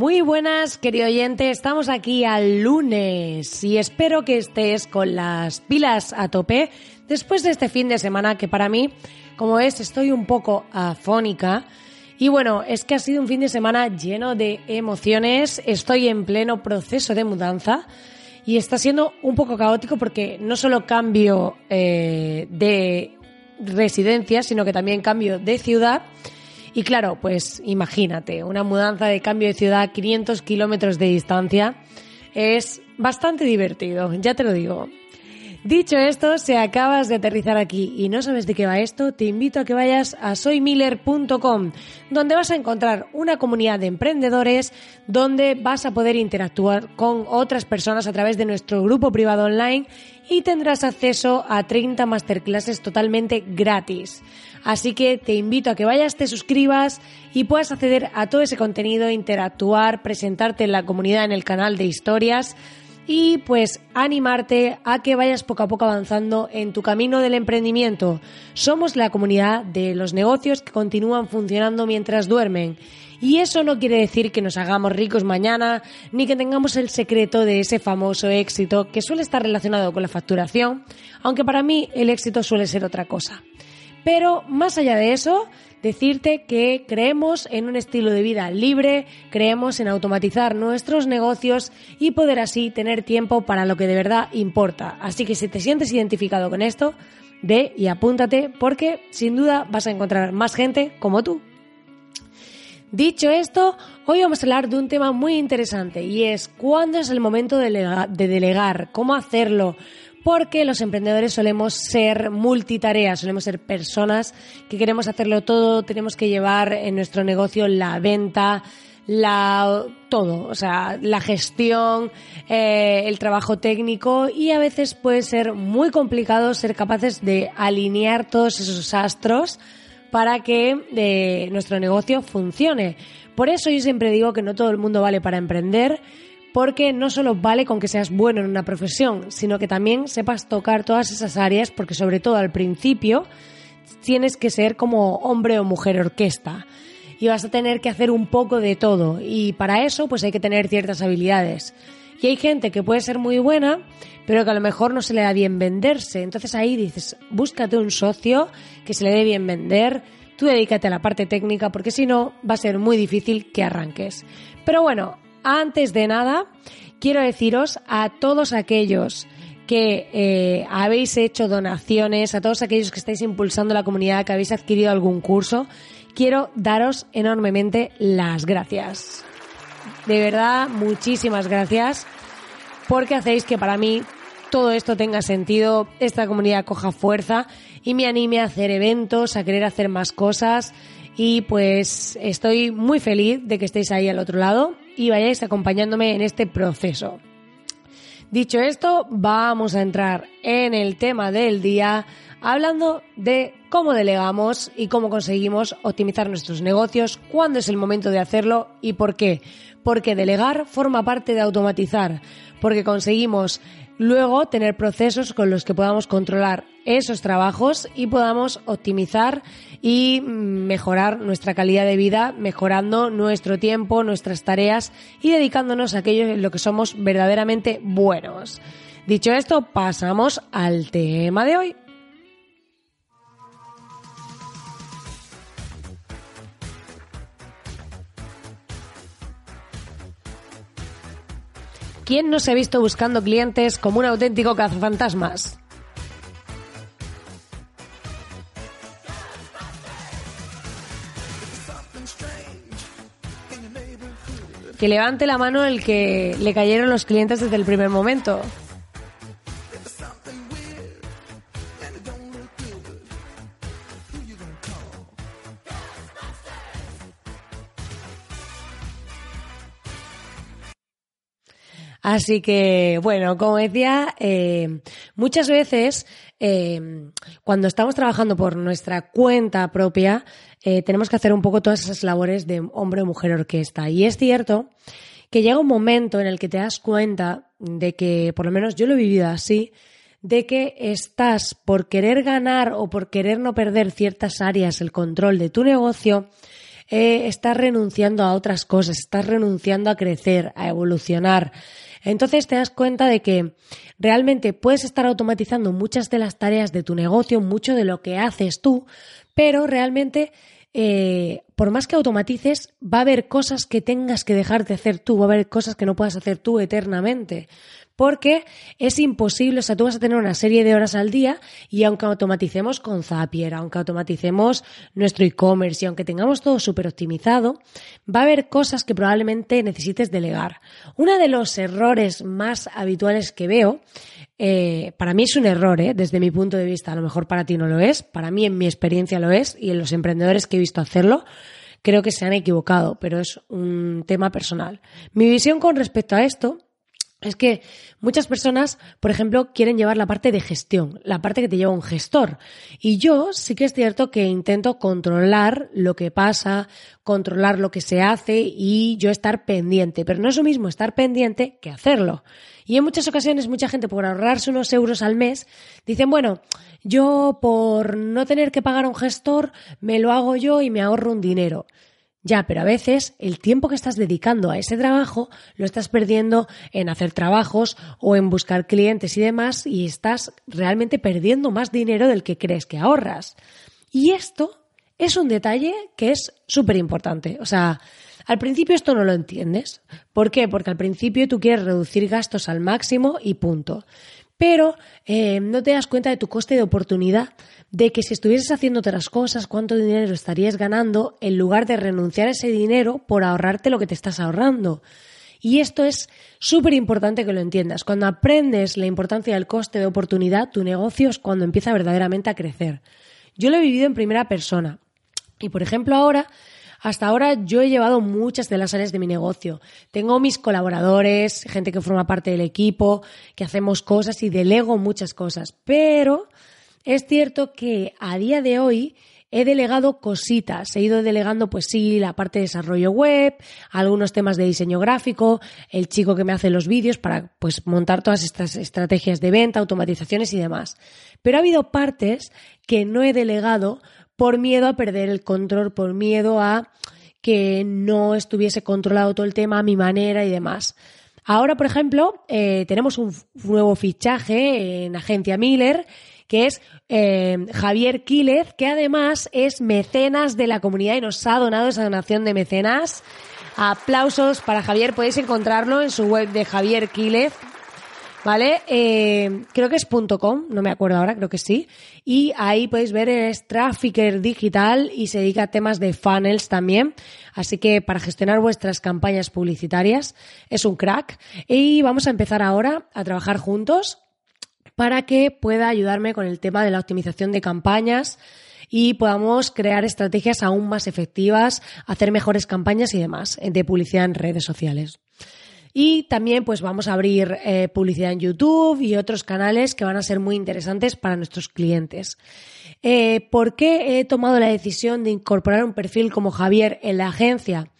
Muy buenas, querido oyente. Estamos aquí al lunes y espero que estés con las pilas a tope después de este fin de semana que para mí, como es, estoy un poco afónica. Y bueno, es que ha sido un fin de semana lleno de emociones. Estoy en pleno proceso de mudanza y está siendo un poco caótico porque no solo cambio eh, de residencia, sino que también cambio de ciudad. Y claro, pues imagínate, una mudanza de cambio de ciudad a 500 kilómetros de distancia es bastante divertido, ya te lo digo. Dicho esto, si acabas de aterrizar aquí y no sabes de qué va esto, te invito a que vayas a soymiller.com, donde vas a encontrar una comunidad de emprendedores, donde vas a poder interactuar con otras personas a través de nuestro grupo privado online y tendrás acceso a 30 masterclasses totalmente gratis. Así que te invito a que vayas, te suscribas y puedas acceder a todo ese contenido, interactuar, presentarte en la comunidad en el canal de historias y pues animarte a que vayas poco a poco avanzando en tu camino del emprendimiento. Somos la comunidad de los negocios que continúan funcionando mientras duermen. Y eso no quiere decir que nos hagamos ricos mañana, ni que tengamos el secreto de ese famoso éxito que suele estar relacionado con la facturación, aunque para mí el éxito suele ser otra cosa. Pero más allá de eso, decirte que creemos en un estilo de vida libre, creemos en automatizar nuestros negocios y poder así tener tiempo para lo que de verdad importa. Así que si te sientes identificado con esto, ve y apúntate porque sin duda vas a encontrar más gente como tú. Dicho esto, hoy vamos a hablar de un tema muy interesante y es cuándo es el momento de, delegar, cómo hacerlo, porque los emprendedores solemos ser multitareas, solemos ser personas que queremos hacerlo todo, tenemos que llevar en nuestro negocio la venta, la todo, o sea, la gestión, eh, el trabajo técnico y a veces puede ser muy complicado ser capaces de alinear todos esos astros para que eh, nuestro negocio funcione. Por eso yo siempre digo que no todo el mundo vale para emprender porque no solo vale con que seas bueno en una profesión, sino que también sepas tocar todas esas áreas, porque sobre todo al principio tienes que ser como hombre o mujer orquesta y vas a tener que hacer un poco de todo y para eso pues hay que tener ciertas habilidades. Y hay gente que puede ser muy buena, pero que a lo mejor no se le da bien venderse. Entonces ahí dices, búscate un socio que se le dé bien vender, tú dedícate a la parte técnica porque si no va a ser muy difícil que arranques. Pero bueno, antes de nada, quiero deciros a todos aquellos que eh, habéis hecho donaciones, a todos aquellos que estáis impulsando la comunidad, que habéis adquirido algún curso, quiero daros enormemente las gracias. De verdad, muchísimas gracias porque hacéis que para mí todo esto tenga sentido, esta comunidad coja fuerza y me anime a hacer eventos, a querer hacer más cosas y pues estoy muy feliz de que estéis ahí al otro lado y vayáis acompañándome en este proceso. Dicho esto, vamos a entrar en el tema del día hablando de cómo delegamos y cómo conseguimos optimizar nuestros negocios, cuándo es el momento de hacerlo y por qué. Porque delegar forma parte de automatizar, porque conseguimos luego tener procesos con los que podamos controlar esos trabajos y podamos optimizar y mejorar nuestra calidad de vida, mejorando nuestro tiempo, nuestras tareas y dedicándonos a aquello en lo que somos verdaderamente buenos. Dicho esto, pasamos al tema de hoy. ¿Quién no se ha visto buscando clientes como un auténtico cazafantasmas? Que levante la mano el que le cayeron los clientes desde el primer momento. Así que, bueno, como decía, eh, muchas veces eh, cuando estamos trabajando por nuestra cuenta propia, eh, tenemos que hacer un poco todas esas labores de hombre o mujer orquesta. Y es cierto que llega un momento en el que te das cuenta de que, por lo menos yo lo he vivido así, de que estás por querer ganar o por querer no perder ciertas áreas el control de tu negocio, estás renunciando a otras cosas, estás renunciando a crecer, a evolucionar. Entonces te das cuenta de que realmente puedes estar automatizando muchas de las tareas de tu negocio, mucho de lo que haces tú, pero realmente eh, por más que automatices, va a haber cosas que tengas que dejar de hacer tú, va a haber cosas que no puedas hacer tú eternamente porque es imposible, o sea, tú vas a tener una serie de horas al día y aunque automaticemos con Zapier, aunque automaticemos nuestro e-commerce y aunque tengamos todo súper optimizado, va a haber cosas que probablemente necesites delegar. Uno de los errores más habituales que veo, eh, para mí es un error, eh, desde mi punto de vista, a lo mejor para ti no lo es, para mí en mi experiencia lo es y en los emprendedores que he visto hacerlo, creo que se han equivocado, pero es un tema personal. Mi visión con respecto a esto es que muchas personas, por ejemplo, quieren llevar la parte de gestión, la parte que te lleva un gestor. Y yo sí que es cierto que intento controlar lo que pasa, controlar lo que se hace y yo estar pendiente. Pero no es lo mismo estar pendiente que hacerlo. Y en muchas ocasiones mucha gente por ahorrarse unos euros al mes dicen, bueno, yo por no tener que pagar a un gestor me lo hago yo y me ahorro un dinero. Ya, pero a veces el tiempo que estás dedicando a ese trabajo lo estás perdiendo en hacer trabajos o en buscar clientes y demás y estás realmente perdiendo más dinero del que crees que ahorras. Y esto es un detalle que es súper importante. O sea, al principio esto no lo entiendes. ¿Por qué? Porque al principio tú quieres reducir gastos al máximo y punto. Pero eh, no te das cuenta de tu coste de oportunidad de que si estuvieses haciendo otras cosas, cuánto dinero estarías ganando en lugar de renunciar a ese dinero por ahorrarte lo que te estás ahorrando. Y esto es súper importante que lo entiendas. Cuando aprendes la importancia del coste de oportunidad, tu negocio es cuando empieza verdaderamente a crecer. Yo lo he vivido en primera persona. Y por ejemplo ahora, hasta ahora yo he llevado muchas de las áreas de mi negocio. Tengo mis colaboradores, gente que forma parte del equipo, que hacemos cosas y delego muchas cosas. Pero es cierto que a día de hoy he delegado cositas, he ido delegando pues sí la parte de desarrollo web, algunos temas de diseño gráfico, el chico que me hace los vídeos para pues montar todas estas estrategias de venta, automatizaciones y demás. Pero ha habido partes que no he delegado por miedo a perder el control, por miedo a que no estuviese controlado todo el tema a mi manera y demás. Ahora, por ejemplo, eh, tenemos un nuevo fichaje en Agencia Miller que es eh, Javier Quílez, que además es mecenas de la comunidad y nos ha donado esa donación de mecenas. Aplausos para Javier, podéis encontrarlo en su web de Javier Quílez. ¿Vale? Eh, creo que es .com, no me acuerdo ahora, creo que sí. Y ahí podéis ver, es trafficker digital y se dedica a temas de funnels también. Así que para gestionar vuestras campañas publicitarias es un crack. Y vamos a empezar ahora a trabajar juntos para que pueda ayudarme con el tema de la optimización de campañas y podamos crear estrategias aún más efectivas, hacer mejores campañas y demás de publicidad en redes sociales. Y también pues vamos a abrir eh, publicidad en YouTube y otros canales que van a ser muy interesantes para nuestros clientes. Eh, ¿Por qué he tomado la decisión de incorporar un perfil como Javier en la agencia?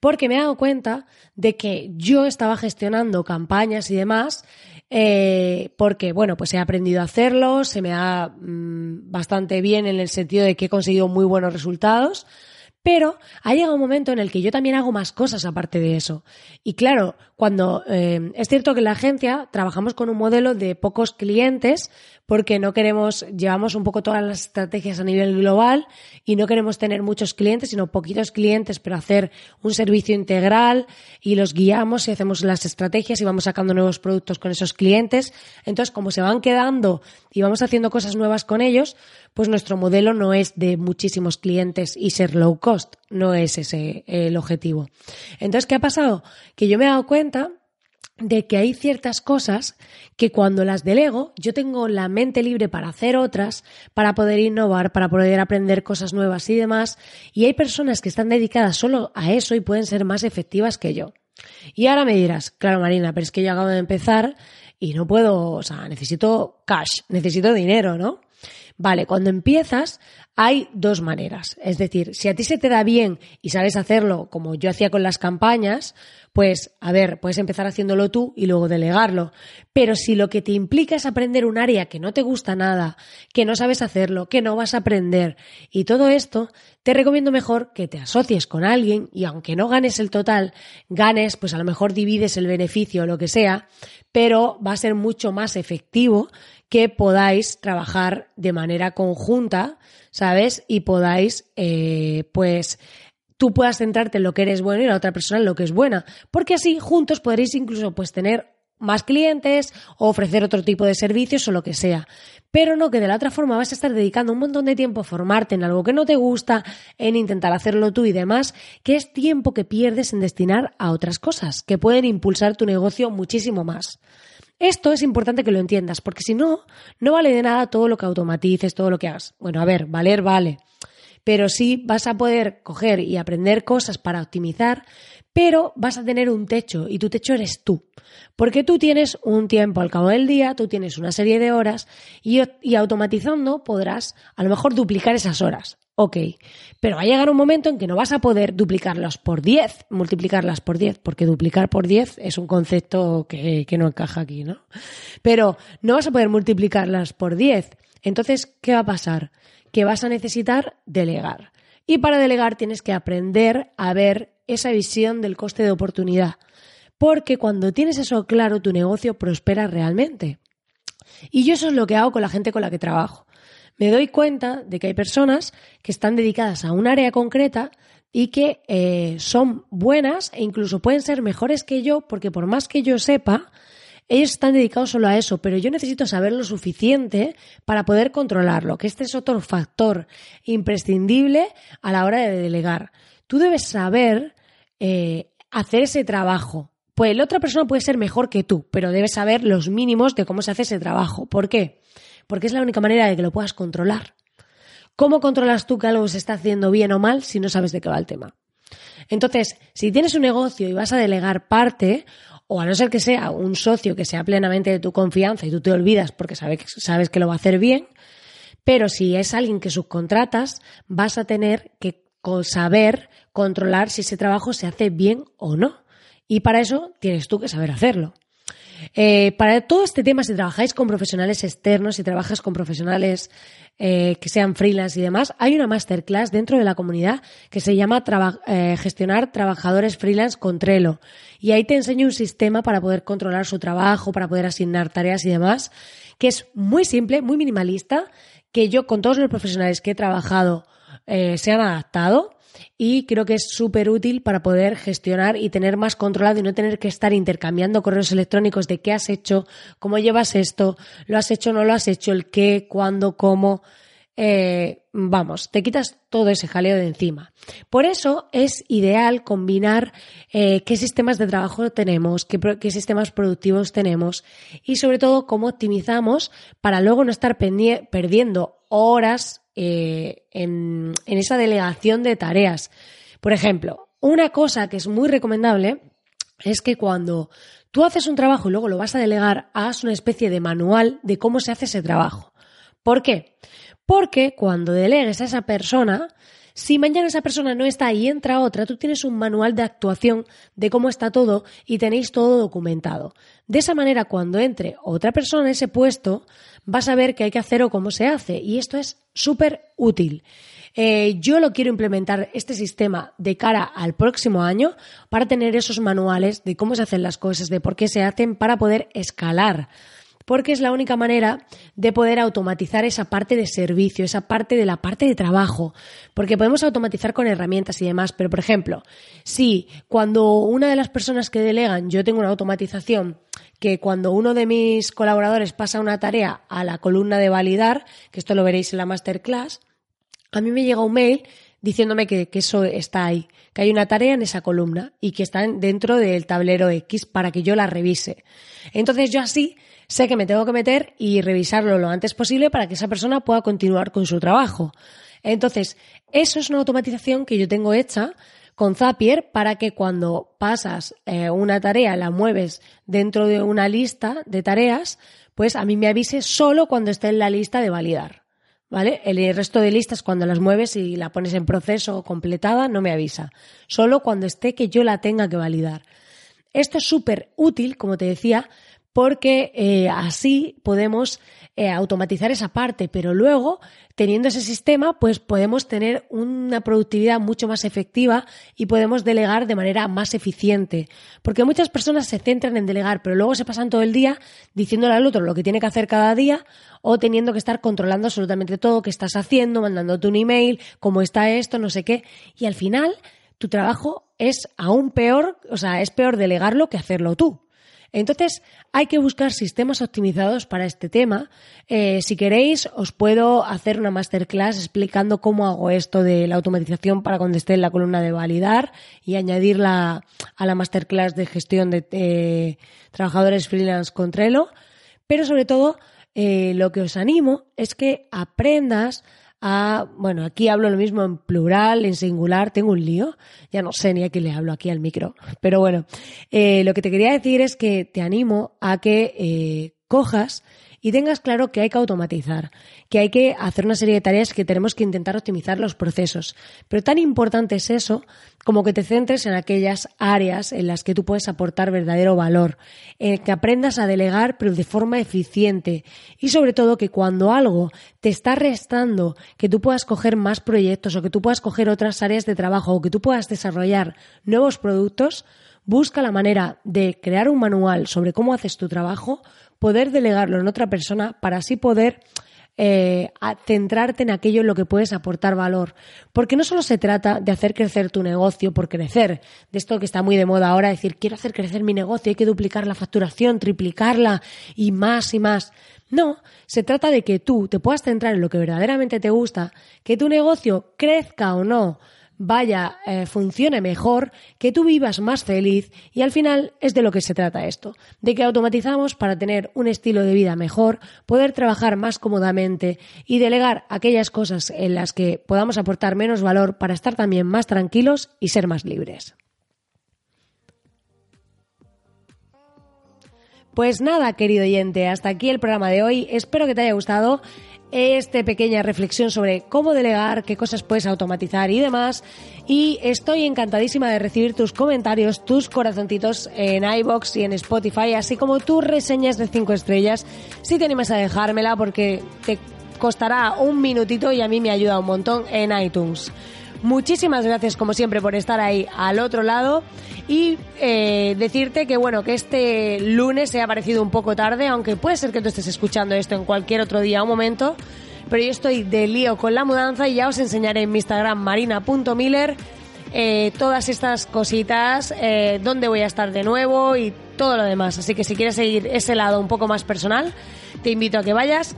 Porque me he dado cuenta de que yo estaba gestionando campañas y demás eh, porque, bueno, pues he aprendido a hacerlo, se me da mm, bastante bien en el sentido de que he conseguido muy buenos resultados, pero ha llegado un momento en el que yo también hago más cosas aparte de eso. Y claro, cuando eh, es cierto que en la agencia trabajamos con un modelo de pocos clientes, porque no queremos, llevamos un poco todas las estrategias a nivel global y no queremos tener muchos clientes, sino poquitos clientes, pero hacer un servicio integral y los guiamos y hacemos las estrategias y vamos sacando nuevos productos con esos clientes. Entonces, como se van quedando y vamos haciendo cosas nuevas con ellos, pues nuestro modelo no es de muchísimos clientes y ser low cost, no es ese el objetivo. Entonces, ¿qué ha pasado? Que yo me he dado cuenta de que hay ciertas cosas que cuando las delego yo tengo la mente libre para hacer otras, para poder innovar, para poder aprender cosas nuevas y demás, y hay personas que están dedicadas solo a eso y pueden ser más efectivas que yo. Y ahora me dirás, claro Marina, pero es que yo acabo de empezar y no puedo, o sea, necesito cash, necesito dinero, ¿no? Vale, cuando empiezas hay dos maneras. Es decir, si a ti se te da bien y sabes hacerlo como yo hacía con las campañas, pues a ver, puedes empezar haciéndolo tú y luego delegarlo. Pero si lo que te implica es aprender un área que no te gusta nada, que no sabes hacerlo, que no vas a aprender y todo esto, te recomiendo mejor que te asocies con alguien y aunque no ganes el total, ganes, pues a lo mejor divides el beneficio o lo que sea, pero va a ser mucho más efectivo que podáis trabajar de manera conjunta, ¿sabes? Y podáis, eh, pues, tú puedas centrarte en lo que eres bueno y la otra persona en lo que es buena. Porque así juntos podréis incluso pues tener más clientes o ofrecer otro tipo de servicios o lo que sea. Pero no que de la otra forma vas a estar dedicando un montón de tiempo a formarte en algo que no te gusta, en intentar hacerlo tú y demás, que es tiempo que pierdes en destinar a otras cosas que pueden impulsar tu negocio muchísimo más. Esto es importante que lo entiendas, porque si no, no vale de nada todo lo que automatices, todo lo que hagas. Bueno, a ver, valer vale, pero sí vas a poder coger y aprender cosas para optimizar, pero vas a tener un techo y tu techo eres tú. Porque tú tienes un tiempo al cabo del día, tú tienes una serie de horas y, y automatizando podrás a lo mejor duplicar esas horas. Ok, pero va a llegar un momento en que no vas a poder duplicarlas por 10, multiplicarlas por 10, porque duplicar por 10 es un concepto que, que no encaja aquí, ¿no? Pero no vas a poder multiplicarlas por 10. Entonces, ¿qué va a pasar? Que vas a necesitar delegar. Y para delegar tienes que aprender a ver esa visión del coste de oportunidad. Porque cuando tienes eso claro, tu negocio prospera realmente. Y yo eso es lo que hago con la gente con la que trabajo me doy cuenta de que hay personas que están dedicadas a un área concreta y que eh, son buenas e incluso pueden ser mejores que yo, porque por más que yo sepa, ellos están dedicados solo a eso, pero yo necesito saber lo suficiente para poder controlarlo, que este es otro factor imprescindible a la hora de delegar. Tú debes saber eh, hacer ese trabajo. Pues la otra persona puede ser mejor que tú, pero debes saber los mínimos de cómo se hace ese trabajo. ¿Por qué? porque es la única manera de que lo puedas controlar. ¿Cómo controlas tú que algo se está haciendo bien o mal si no sabes de qué va el tema? Entonces, si tienes un negocio y vas a delegar parte, o a no ser que sea un socio que sea plenamente de tu confianza y tú te olvidas porque sabes, sabes que lo va a hacer bien, pero si es alguien que subcontratas, vas a tener que saber controlar si ese trabajo se hace bien o no. Y para eso tienes tú que saber hacerlo. Eh, para todo este tema, si trabajáis con profesionales externos, si trabajas con profesionales eh, que sean freelance y demás, hay una masterclass dentro de la comunidad que se llama eh, Gestionar Trabajadores Freelance con Trello. Y ahí te enseño un sistema para poder controlar su trabajo, para poder asignar tareas y demás, que es muy simple, muy minimalista, que yo con todos los profesionales que he trabajado se han adaptado y creo que es súper útil para poder gestionar y tener más controlado y no tener que estar intercambiando correos electrónicos de qué has hecho, cómo llevas esto, lo has hecho, no lo has hecho, el qué, cuándo, cómo. Eh, vamos, te quitas todo ese jaleo de encima. Por eso es ideal combinar eh, qué sistemas de trabajo tenemos, qué, qué, sistemas productivos tenemos y sobre todo cómo optimizamos para luego no estar perdiendo horas eh, en, esa delegación de tareas. Por ejemplo, una cosa que es muy recomendable es que cuando tú haces un trabajo y luego lo vas a delegar, hagas una especie de manual de cómo se hace ese trabajo. ¿Por qué? Porque cuando delegues a esa persona, si mañana esa persona no está y entra otra, tú tienes un manual de actuación de cómo está todo y tenéis todo documentado. De esa manera, cuando entre otra persona en ese puesto, vas a ver qué hay que hacer o cómo se hace. Y esto es súper útil. Eh, yo lo quiero implementar este sistema de cara al próximo año para tener esos manuales de cómo se hacen las cosas, de por qué se hacen, para poder escalar. Porque es la única manera de poder automatizar esa parte de servicio, esa parte de la parte de trabajo. Porque podemos automatizar con herramientas y demás, pero por ejemplo, si cuando una de las personas que delegan yo tengo una automatización que cuando uno de mis colaboradores pasa una tarea a la columna de validar, que esto lo veréis en la masterclass, a mí me llega un mail diciéndome que, eso está ahí, que hay una tarea en esa columna y que está dentro del tablero X para que yo la revise. Entonces yo así sé que me tengo que meter y revisarlo lo antes posible para que esa persona pueda continuar con su trabajo. Entonces, eso es una automatización que yo tengo hecha con Zapier para que cuando pasas eh, una tarea, la mueves dentro de una lista de tareas, pues a mí me avise solo cuando esté en la lista de validar. ¿Vale? El resto de listas, cuando las mueves y la pones en proceso completada, no me avisa. Solo cuando esté que yo la tenga que validar. Esto es súper útil, como te decía, porque eh, así podemos eh, automatizar esa parte, pero luego, teniendo ese sistema, pues podemos tener una productividad mucho más efectiva y podemos delegar de manera más eficiente. Porque muchas personas se centran en delegar, pero luego se pasan todo el día diciéndole al otro lo que tiene que hacer cada día o teniendo que estar controlando absolutamente todo que estás haciendo, mandándote un email, cómo está esto, no sé qué. Y al final, tu trabajo es aún peor, o sea, es peor delegarlo que hacerlo tú. Entonces, hay que buscar sistemas optimizados para este tema. Eh, si queréis, os puedo hacer una masterclass explicando cómo hago esto de la automatización para cuando esté en la columna de validar y añadirla a la masterclass de gestión de eh, trabajadores freelance con Trello. Pero sobre todo, eh, lo que os animo es que aprendas a, bueno, aquí hablo lo mismo en plural, en singular, tengo un lío, ya no sé ni a quién le hablo aquí al micro, pero bueno, eh, lo que te quería decir es que te animo a que eh, cojas y tengas claro que hay que automatizar, que hay que hacer una serie de tareas que tenemos que intentar optimizar los procesos. Pero tan importante es eso como que te centres en aquellas áreas en las que tú puedes aportar verdadero valor, en que aprendas a delegar pero de forma eficiente y sobre todo que cuando algo te está restando, que tú puedas coger más proyectos o que tú puedas coger otras áreas de trabajo o que tú puedas desarrollar nuevos productos, busca la manera de crear un manual sobre cómo haces tu trabajo poder delegarlo en otra persona para así poder eh, centrarte en aquello en lo que puedes aportar valor. Porque no solo se trata de hacer crecer tu negocio por crecer, de esto que está muy de moda ahora, decir, quiero hacer crecer mi negocio, hay que duplicar la facturación, triplicarla y más y más. No, se trata de que tú te puedas centrar en lo que verdaderamente te gusta, que tu negocio crezca o no, vaya, eh, funcione mejor, que tú vivas más feliz y al final es de lo que se trata esto, de que automatizamos para tener un estilo de vida mejor, poder trabajar más cómodamente y delegar aquellas cosas en las que podamos aportar menos valor para estar también más tranquilos y ser más libres. Pues nada, querido oyente, hasta aquí el programa de hoy. Espero que te haya gustado esta pequeña reflexión sobre cómo delegar, qué cosas puedes automatizar y demás. Y estoy encantadísima de recibir tus comentarios, tus corazoncitos en iBox y en Spotify, así como tus reseñas de 5 estrellas. Si te animas a dejármela porque te costará un minutito y a mí me ayuda un montón en iTunes. Muchísimas gracias como siempre por estar ahí al otro lado y eh, decirte que bueno, que este lunes se ha parecido un poco tarde, aunque puede ser que tú estés escuchando esto en cualquier otro día o momento, pero yo estoy de lío con la mudanza y ya os enseñaré en mi Instagram marina.miller eh, todas estas cositas, eh, dónde voy a estar de nuevo y todo lo demás. Así que si quieres seguir ese lado un poco más personal, te invito a que vayas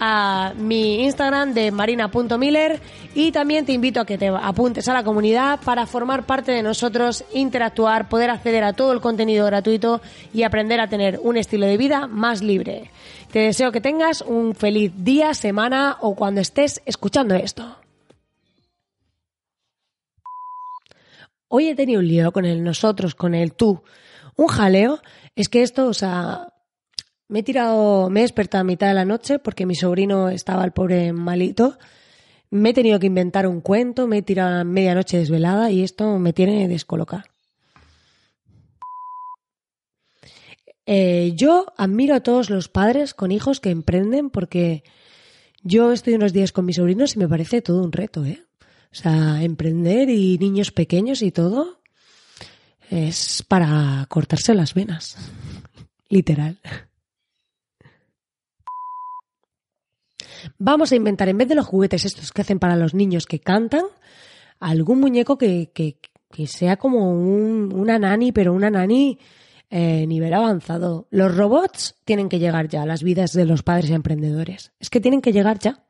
a mi Instagram de marina.miller y también te invito a que te apuntes a la comunidad para formar parte de nosotros, interactuar, poder acceder a todo el contenido gratuito y aprender a tener un estilo de vida más libre. Te deseo que tengas un feliz día, semana o cuando estés escuchando esto. Hoy he tenido un lío con el nosotros, con el tú. Un jaleo. Es que esto, o sea, me he tirado, me he despertado a mitad de la noche porque mi sobrino estaba el pobre malito. Me he tenido que inventar un cuento, me he tirado a medianoche desvelada y esto me tiene descolocada. Eh, yo admiro a todos los padres con hijos que emprenden porque yo estoy unos días con mis sobrinos y me parece todo un reto, ¿eh? O sea, emprender y niños pequeños y todo es para cortarse las venas. Literal. Vamos a inventar, en vez de los juguetes estos que hacen para los niños que cantan, algún muñeco que, que, sea como un, una nani, pero una nani eh, nivel avanzado. Los robots tienen que llegar ya a las vidas de los padres emprendedores. Es que tienen que llegar ya.